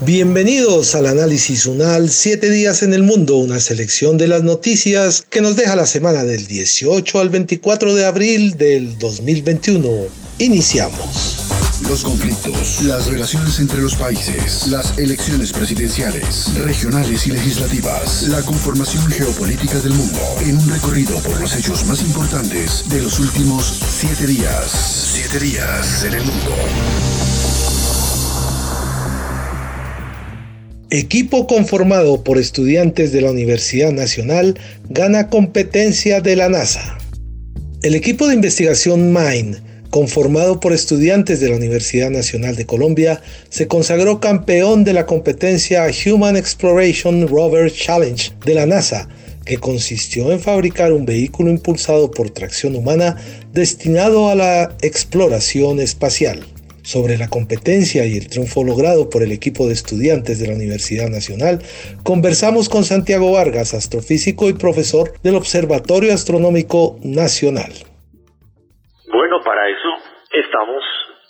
Bienvenidos al análisis UNAL 7 días en el mundo, una selección de las noticias que nos deja la semana del 18 al 24 de abril del 2021. Iniciamos. Los conflictos, las relaciones entre los países, las elecciones presidenciales, regionales y legislativas, la conformación geopolítica del mundo, en un recorrido por los hechos más importantes de los últimos siete días. Siete días en el mundo. Equipo conformado por estudiantes de la Universidad Nacional gana competencia de la NASA. El equipo de investigación MIND, conformado por estudiantes de la Universidad Nacional de Colombia, se consagró campeón de la competencia Human Exploration Rover Challenge de la NASA, que consistió en fabricar un vehículo impulsado por tracción humana destinado a la exploración espacial sobre la competencia y el triunfo logrado por el equipo de estudiantes de la Universidad Nacional, conversamos con Santiago Vargas, astrofísico y profesor del Observatorio Astronómico Nacional. Bueno, para eso estamos,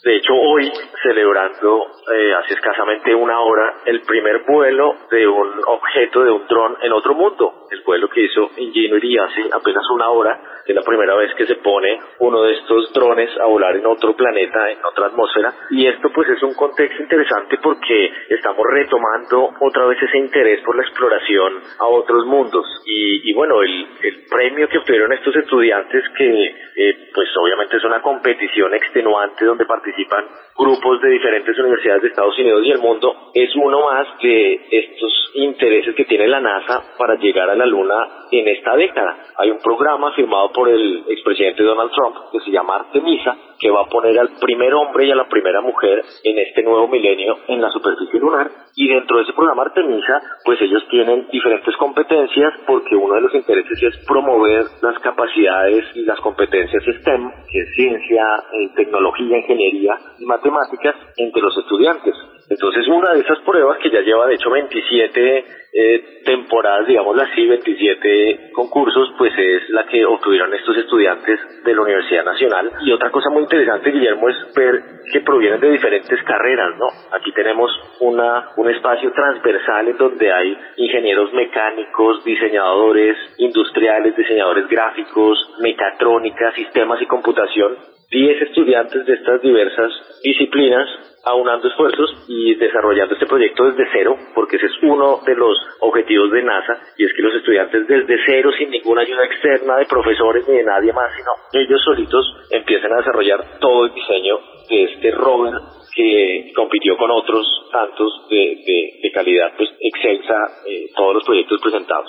de hecho, hoy celebrando eh, hace escasamente una hora el primer vuelo de un objeto, de un dron en otro mundo. El vuelo que hizo Ingenuity hace apenas una hora es la primera vez que se pone uno de estos drones a volar en otro planeta, en otra atmósfera. Y esto pues es un contexto interesante porque estamos retomando otra vez ese interés por la exploración a otros mundos. Y, bueno, el, premio que obtuvieron estos estudiantes que eh, pues obviamente es una competición extenuante donde participan grupos de diferentes universidades de Estados Unidos y el mundo, es uno más de estos intereses que tiene la NASA para llegar a la Luna en esta década. Hay un programa firmado por el expresidente Donald Trump que se llama Artemisa, que va a poner al primer hombre y a la primera mujer en este nuevo milenio en la superficie lunar. Y dentro de ese programa Artemisa, pues ellos tienen diferentes competencias porque uno de los intereses es promover las capacidades y las competencias STEM, que es ciencia, eh, tecnología, ingeniería y matemáticas, entre los estudiantes. Entonces, una de esas pruebas que ya lleva, de hecho, 27 eh, temporadas, digamos así, 27 concursos, pues es la que obtuvieron estos estudiantes de la Universidad Nacional. Y otra cosa muy interesante, Guillermo, es ver que provienen de diferentes carreras, ¿no? Aquí tenemos una, un espacio transversal en donde hay ingenieros mecánicos, diseñadores industriales, diseñadores gráficos, mecatrónica, sistemas y computación. 10 estudiantes de estas diversas disciplinas aunando esfuerzos y desarrollando este proyecto desde cero, porque ese es uno de los objetivos de NASA, y es que los estudiantes desde cero, sin ninguna ayuda externa de profesores ni de nadie más, sino ellos solitos empiezan a desarrollar todo el diseño de este rover que compitió con otros tantos de, calidad pues excelsa eh, todos los proyectos presentados.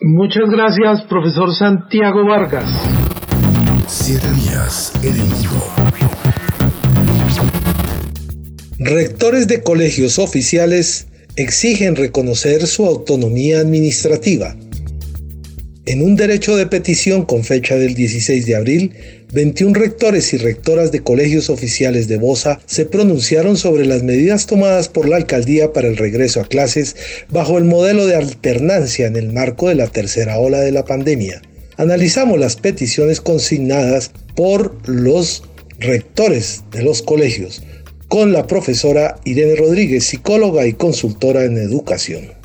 Muchas gracias, profesor Santiago Vargas. Siete días en el. Rectores de colegios oficiales exigen reconocer su autonomía administrativa. En un derecho de petición con fecha del 16 de abril, 21 rectores y rectoras de colegios oficiales de Bosa se pronunciaron sobre las medidas tomadas por la alcaldía para el regreso a clases bajo el modelo de alternancia en el marco de la tercera ola de la pandemia. Analizamos las peticiones consignadas por los rectores de los colegios con la profesora Irene Rodríguez, psicóloga y consultora en educación.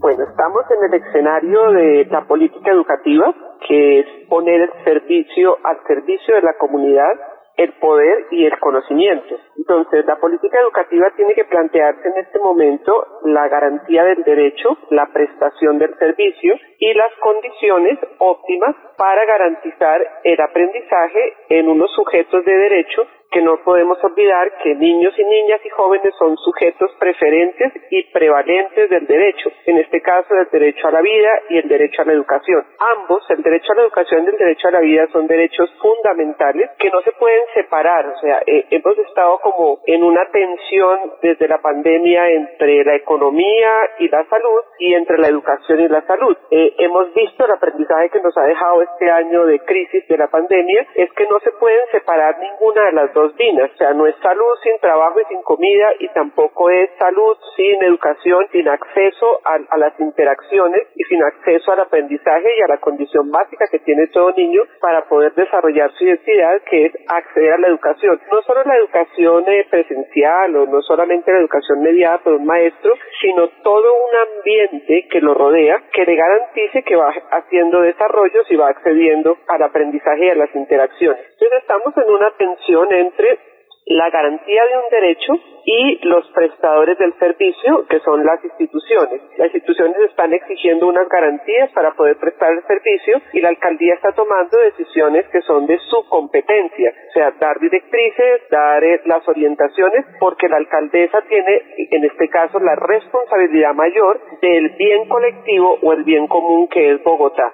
Bueno, estamos en el escenario de la política educativa, que es poner el servicio al servicio de la comunidad el poder y el conocimiento. Entonces, la política educativa tiene que plantearse en este momento la garantía del derecho, la prestación del servicio y las condiciones óptimas para garantizar el aprendizaje en unos sujetos de derecho que no podemos olvidar que niños y niñas y jóvenes son sujetos preferentes y prevalentes del derecho, en este caso del derecho a la vida y el derecho a la educación. Ambos, el derecho a la educación y el derecho a la vida, son derechos fundamentales que no se pueden separar, o sea, eh, hemos estado como en una tensión desde la pandemia entre la economía y la salud y entre la educación y la salud. Eh, hemos visto el aprendizaje que nos ha dejado este año de crisis de la pandemia, es que no se pueden separar ninguna de las dos vidas, o sea, no es salud sin trabajo y sin comida y tampoco es salud sin educación, sin acceso a, a las interacciones y sin acceso al aprendizaje y a la condición básica que tiene todo niño para poder desarrollar su identidad, que es acceder a la educación. No solo la educación eh, presencial o no solamente la educación mediada por un maestro, sino todo un ambiente que lo rodea que le garantice que va haciendo desarrollos y va accediendo al aprendizaje y a las interacciones. Entonces estamos en una tensión entre la garantía de un derecho y los prestadores del servicio, que son las instituciones. Las instituciones están exigiendo unas garantías para poder prestar el servicio y la alcaldía está tomando decisiones que son de su competencia, o sea, dar directrices, dar eh, las orientaciones, porque la alcaldesa tiene, en este caso, la responsabilidad mayor del bien colectivo o el bien común que es Bogotá.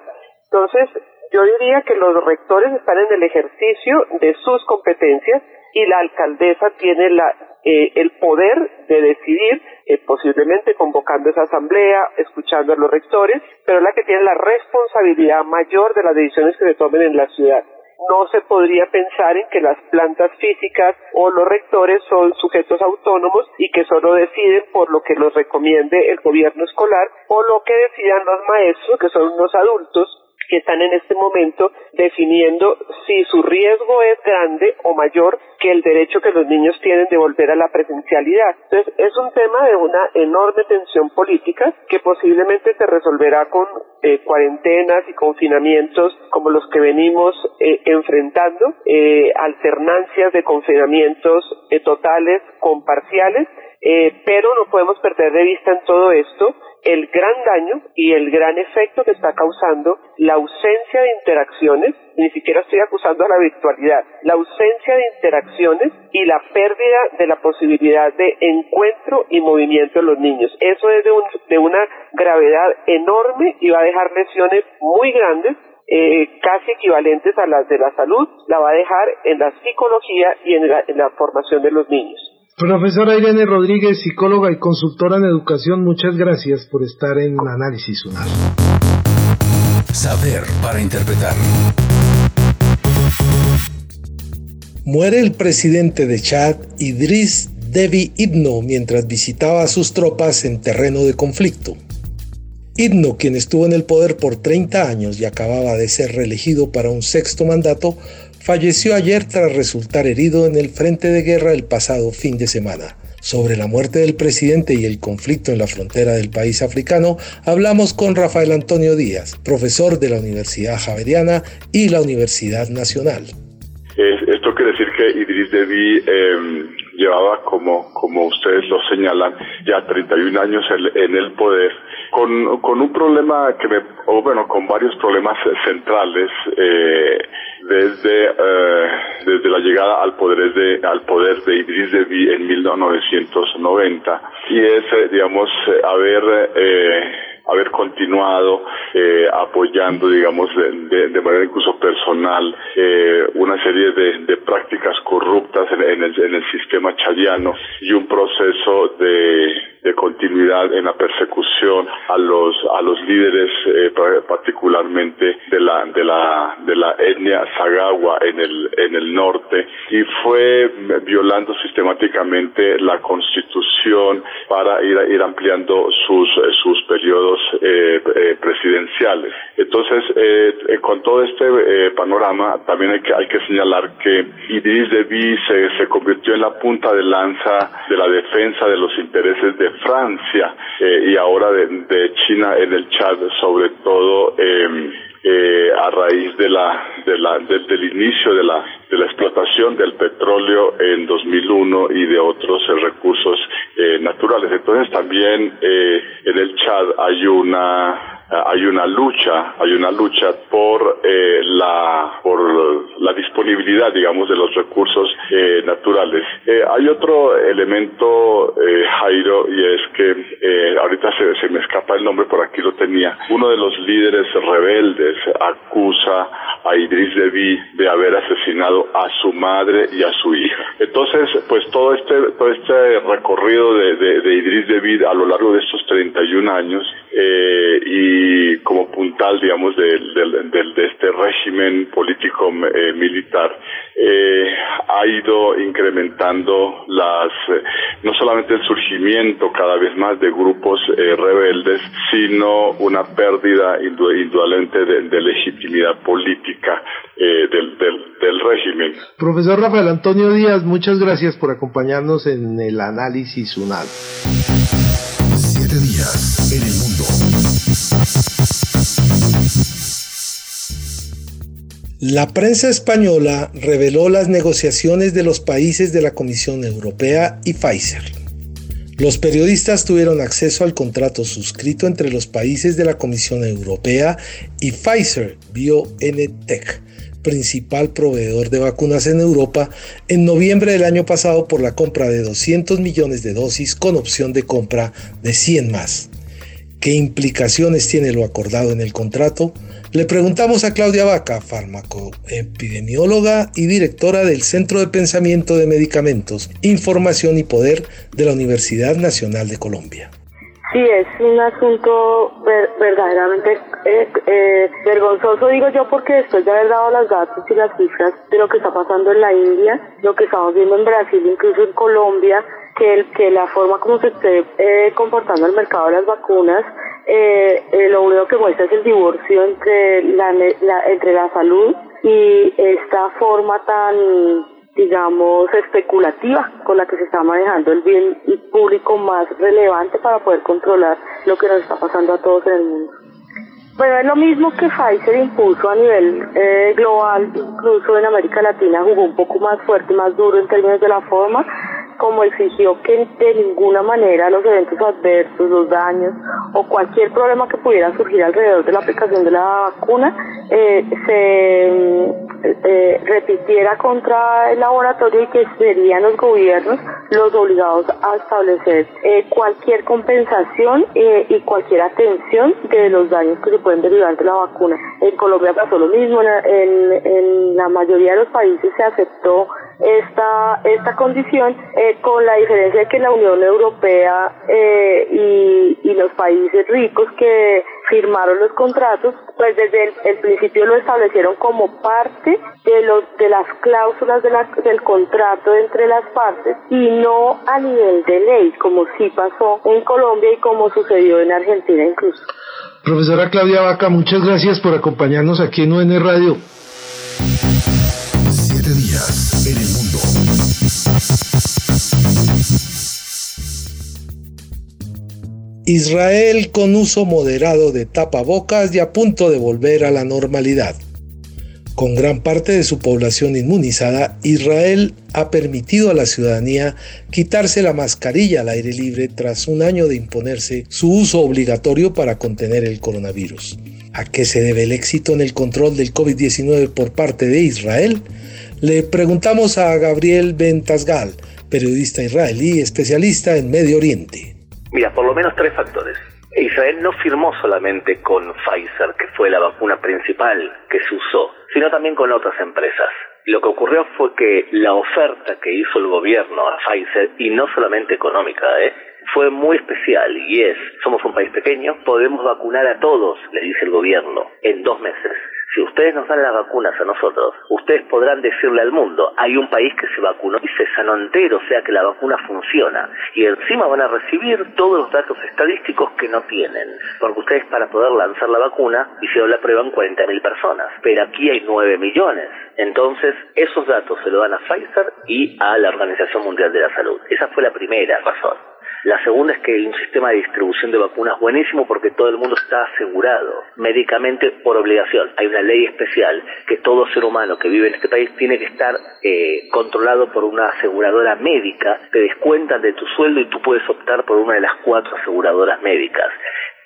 Entonces, yo diría que los rectores están en el ejercicio de sus competencias y la alcaldesa tiene la, eh, el poder de decidir, eh, posiblemente convocando esa asamblea, escuchando a los rectores, pero es la que tiene la responsabilidad mayor de las decisiones que se tomen en la ciudad. No se podría pensar en que las plantas físicas o los rectores son sujetos autónomos y que solo deciden por lo que los recomiende el gobierno escolar o lo que decidan los maestros, que son unos adultos que están en este momento definiendo si su riesgo es grande o mayor que el derecho que los niños tienen de volver a la presencialidad. Entonces, es un tema de una enorme tensión política que posiblemente se resolverá con eh, cuarentenas y confinamientos como los que venimos eh, enfrentando, eh, alternancias de confinamientos totales con parciales, pero no podemos perder de vista en todo esto el gran daño y el gran efecto que está causando la ausencia de interacciones, ni siquiera estoy acusando a la virtualidad, la ausencia de interacciones y la pérdida de la posibilidad de encuentro y movimiento de los niños. Eso es de, una gravedad enorme y va a dejar lesiones muy grandes eh, casi equivalentes a las de la salud, la va a dejar en la psicología y en la formación de los niños. Profesora Irene Rodríguez, psicóloga y consultora en educación, muchas gracias por estar en Análisis UNAR. Saber para interpretar. Muere el presidente de Chad, Idris Deby Itno, mientras visitaba a sus tropas en terreno de conflicto. Itno, quien estuvo en el poder por 30 años y acababa de ser reelegido para un sexto mandato, falleció ayer tras resultar herido en el frente de guerra el pasado fin de semana. Sobre la muerte del presidente y el conflicto en la frontera del país africano, hablamos con Rafael Antonio Díaz, profesor de la Universidad Javeriana y la Universidad Nacional. esto quiere decir que Idris Deby em, llevaba, como, como ustedes lo señalan, ya 31 años en, el poder, con, con, un problema que me, o bueno, con varios problemas centrales. Eh, desde eh, desde la llegada al poder de al poder de Idris Deby en 1990 y es eh, digamos eh, haber eh, haber continuado eh, apoyando, digamos, de, de, manera incluso personal, eh, una serie de, de prácticas corruptas en, el, en, el, sistema chadiano y un proceso de, de continuidad en la persecución a los a los líderes eh, particularmente de la de la de la etnia Sagawa en el en el norte y fue violando sistemáticamente la constitución para ir ir ampliando sus sus periodos eh, eh, presidenciales. Entonces eh, con todo este panorama también hay que hay que señalar que Idris Deby se, se convirtió en la punta de lanza de la defensa de los intereses de Francia eh, y ahora de, China en el Chad, sobre todo em, eh, a raíz de la, de la, del inicio de la, de la explotación del petróleo en 2001 y de otros eh, recursos naturales. Entonces también en el Chad hay una hay una lucha, hay una lucha por eh, la por la disponibilidad, digamos, de los recursos eh, naturales. Eh, hay otro elemento, Jairo, y es que ahorita se, se me escapa el nombre, por aquí lo tenía. Uno de los líderes rebeldes acusa a Idris Deby de haber asesinado a su madre y a su hija. Entonces, pues todo este todo este recorrido de, de, de Idris Deby a lo largo de estos 31 años eh, y como puntal, digamos, de, de este régimen político eh, militar, eh, ha ido incrementando las, eh, no solamente el surgimiento cada vez más de grupos eh, rebeldes, sino una pérdida indudablemente de, legitimidad política del, del régimen. Profesor Rafael Antonio Díaz, muchas gracias por acompañarnos en el análisis UNAL. Siete días en el La prensa española reveló las negociaciones de los países de la Comisión Europea y Pfizer. Los periodistas tuvieron acceso al contrato suscrito entre los países de la Comisión Europea y Pfizer BioNTech, principal proveedor de vacunas en Europa, en noviembre del año pasado por la compra de 200 millones de dosis con opción de compra de 100 más. ¿Qué implicaciones tiene lo acordado en el contrato? Le preguntamos a Claudia Vaca, farmacoepidemióloga y directora del Centro de Pensamiento de Medicamentos, Información y Poder de la Universidad Nacional de Colombia. Sí, es un asunto verdaderamente eh, eh, vergonzoso, digo yo, porque después de haber dado los datos y las cifras de lo que está pasando en la India, lo que estamos viendo en Brasil, incluso en Colombia, que, el, que la forma como se esté eh, comportando el mercado de las vacunas, eh, eh, lo único que muestra es el divorcio entre la, entre la salud y esta forma tan, digamos, especulativa con la que se está manejando el bien público más relevante para poder controlar lo que nos está pasando a todos en el mundo. Bueno, es lo mismo que Pfizer impuso a nivel eh, global, incluso en América Latina jugó un poco más fuerte, más duro en términos de la forma, como exigió que de ninguna manera los eventos adversos, los daños o cualquier problema que pudiera surgir alrededor de la aplicación de la vacuna eh, se eh, repitiera contra el laboratorio y que serían los gobiernos los obligados a establecer eh, cualquier compensación y cualquier atención de los daños que se pueden derivar de la vacuna. En Colombia pasó lo mismo, en la mayoría de los países se aceptó esta, esta condición, eh, con la diferencia de que la Unión Europea eh, y, y, los países ricos que firmaron los contratos, pues desde el, principio lo establecieron como parte de, los, de las cláusulas de del contrato entre las partes y no a nivel de ley, como sí pasó en Colombia y como sucedió en Argentina incluso. Profesora Claudia Vaca, muchas gracias por acompañarnos aquí en UN Radio. Israel con uso moderado de tapabocas y a punto de volver a la normalidad. Con gran parte de su población inmunizada, Israel ha permitido a la ciudadanía quitarse la mascarilla al aire libre tras un año de imponerse su uso obligatorio para contener el coronavirus. ¿A qué se debe el éxito en el control del COVID-19 por parte de Israel? Le preguntamos a Gabriel Bentasgal, periodista israelí especialista en Medio Oriente. Mira, por lo menos tres factores. Israel no firmó solamente con Pfizer, que fue la vacuna principal que se usó, sino también con otras empresas. Lo que ocurrió fue que la oferta que hizo el gobierno a Pfizer, y no solamente económica, ¿eh? fue muy especial y es, somos un país pequeño, podemos vacunar a todos, le dice el gobierno, en dos meses si ustedes nos dan las vacunas a nosotros, ustedes podrán decirle al mundo, hay un país que se vacunó y se sanó entero, o sea que la vacuna funciona. Y encima van a recibir todos los datos estadísticos que no tienen. Porque ustedes para poder lanzar la vacuna hicieron la prueba en 40.000 personas, pero aquí hay 9 millones. Entonces, esos datos se lo dan a Pfizer y a la Organización Mundial de la Salud. Esa fue la primera razón. La segunda es que hay un sistema de distribución de vacunas buenísimo porque todo el mundo está asegurado médicamente por obligación. Hay una ley especial que todo ser humano que vive en este país tiene que estar eh, controlado por una aseguradora médica. Te descuentan de tu sueldo y tú puedes optar por una de las cuatro aseguradoras médicas.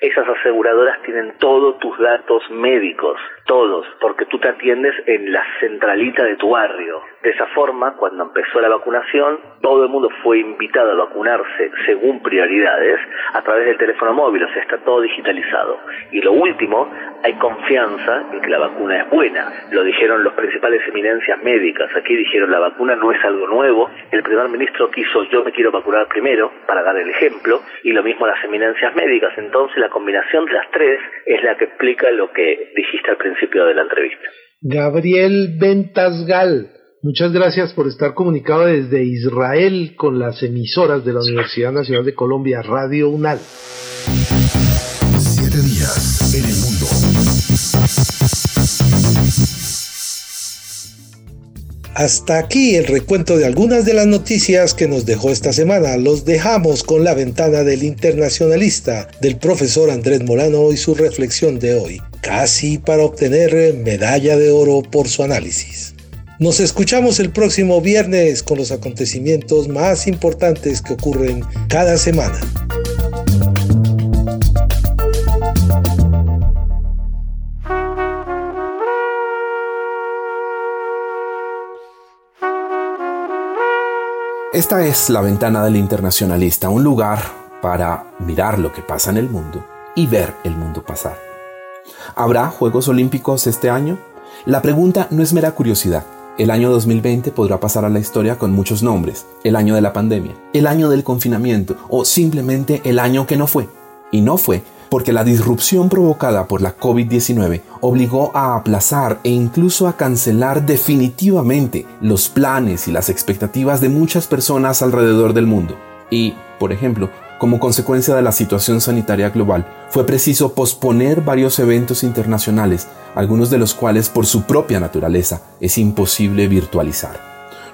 Esas aseguradoras tienen todos tus datos médicos, todos, porque tú te atiendes en la centralita de tu barrio. De esa forma, cuando empezó la vacunación, todo el mundo fue invitado a vacunarse según prioridades a través del teléfono móvil, o sea, está todo digitalizado. Y lo último, hay confianza en que la vacuna es buena. Lo dijeron los principales eminencias médicas. Aquí dijeron la vacuna no es algo nuevo. El primer ministro quiso yo me quiero vacunar primero para dar el ejemplo y lo mismo las eminencias médicas. Entonces la combinación de las tres es la que explica lo que dijiste al principio de la entrevista. Gabriel Ventasgal, muchas gracias por estar comunicado desde Israel con las emisoras de la Universidad Nacional de Colombia, Radio UNAL. Hasta aquí el recuento de algunas de las noticias que nos dejó esta semana. Los dejamos con la ventana del internacionalista del profesor Andrés Morano y su reflexión de hoy, casi para obtener medalla de oro por su análisis. Nos escuchamos el próximo viernes con los acontecimientos más importantes que ocurren cada semana. Esta es la ventana del internacionalista, un lugar para mirar lo que pasa en el mundo y ver el mundo pasar. ¿Habrá Juegos Olímpicos este año? La pregunta no es mera curiosidad. El año 2020 podrá pasar a la historia con muchos nombres. El año de la pandemia, el año del confinamiento o simplemente el año que no fue. Y no fue porque la disrupción provocada por la COVID-19 obligó a aplazar e incluso a cancelar definitivamente los planes y las expectativas de muchas personas alrededor del mundo. Y, por ejemplo, como consecuencia de la situación sanitaria global, fue preciso posponer varios eventos internacionales, algunos de los cuales por su propia naturaleza es imposible virtualizar.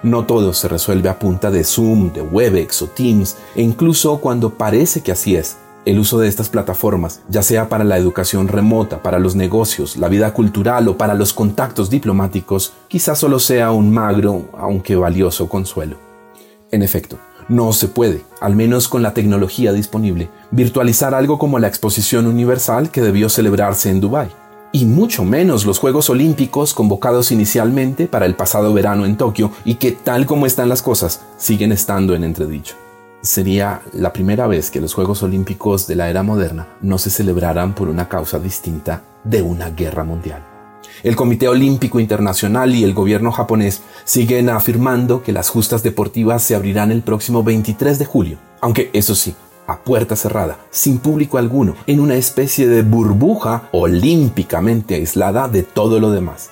No todo se resuelve a punta de Zoom, de Webex o Teams, e incluso cuando parece que así es, el uso de estas plataformas, ya sea para la educación remota, para los negocios, la vida cultural o para los contactos diplomáticos, quizás solo sea un magro, aunque valioso consuelo. En efecto, no se puede, al menos con la tecnología disponible, virtualizar algo como la exposición universal que debió celebrarse en Dubái, y mucho menos los Juegos Olímpicos convocados inicialmente para el pasado verano en Tokio y que tal como están las cosas, siguen estando en entredicho sería la primera vez que los Juegos Olímpicos de la era moderna no se celebraran por una causa distinta de una guerra mundial. El Comité Olímpico Internacional y el gobierno japonés siguen afirmando que las justas deportivas se abrirán el próximo 23 de julio, aunque eso sí, a puerta cerrada, sin público alguno, en una especie de burbuja olímpicamente aislada de todo lo demás.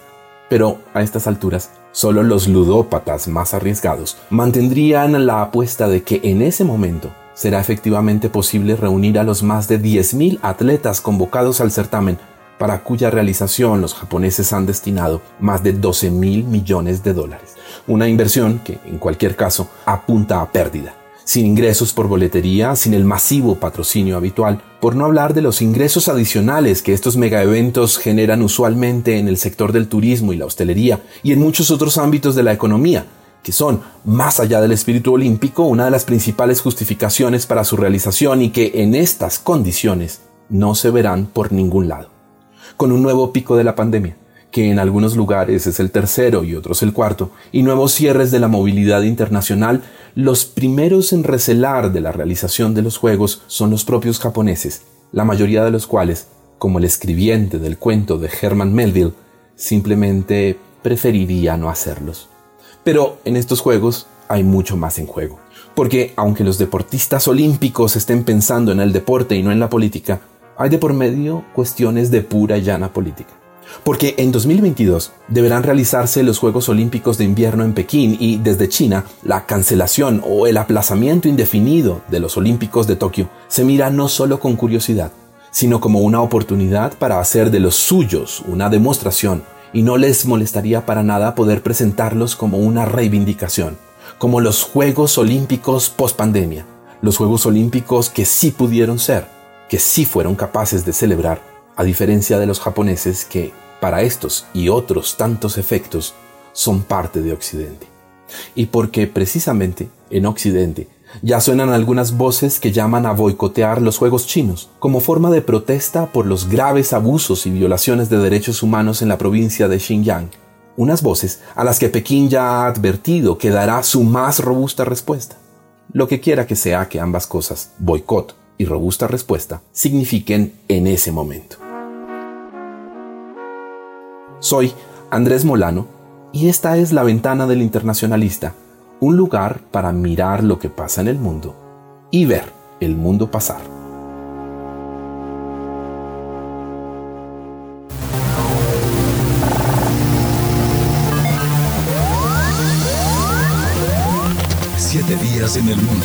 Pero a estas alturas Solo los ludópatas más arriesgados mantendrían la apuesta de que en ese momento será efectivamente posible reunir a los más de 10.000 atletas convocados al certamen, para cuya realización los japoneses han destinado más de 12 mil millones de dólares. Una inversión que, en cualquier caso, apunta a pérdida sin ingresos por boletería, sin el masivo patrocinio habitual, por no hablar de los ingresos adicionales que estos megaeventos generan usualmente en el sector del turismo y la hostelería y en muchos otros ámbitos de la economía, que son, más allá del espíritu olímpico, una de las principales justificaciones para su realización y que en estas condiciones no se verán por ningún lado. Con un nuevo pico de la pandemia, que en algunos lugares es el tercero y otros el cuarto, y nuevos cierres de la movilidad internacional, los primeros en recelar de la realización de los Juegos son los propios japoneses, la mayoría de los cuales, como el escribiente del cuento de Herman Melville, simplemente preferiría no hacerlos. Pero en estos Juegos hay mucho más en juego, porque aunque los deportistas olímpicos estén pensando en el deporte y no en la política, hay de por medio cuestiones de pura y llana política porque en 2022 deberán realizarse los Juegos Olímpicos de Invierno en Pekín y desde China la cancelación o el aplazamiento indefinido de los Olímpicos de Tokio. Se mira no solo con curiosidad, sino como una oportunidad para hacer de los suyos una demostración y no les molestaría para nada poder presentarlos como una reivindicación, como los Juegos Olímpicos post pandemia, los Juegos Olímpicos que sí pudieron ser, que sí fueron capaces de celebrar a diferencia de los japoneses que, para estos y otros tantos efectos, son parte de Occidente. Y porque precisamente en Occidente Ya suenan algunas voces que llaman a boicotear los Juegos chinos como forma de protesta por los graves abusos y violaciones de derechos humanos en la provincia de Xinjiang. Unas voces a las que Pekín ya ha advertido que dará su más robusta respuesta. Lo que quiera que sea que ambas cosas, boicot y robusta respuesta, signifiquen en ese momento. Soy Andrés Molano y esta es la ventana del internacionalista un lugar para mirar lo que pasa en el mundo y ver el mundo pasar. Siete días en el mundo.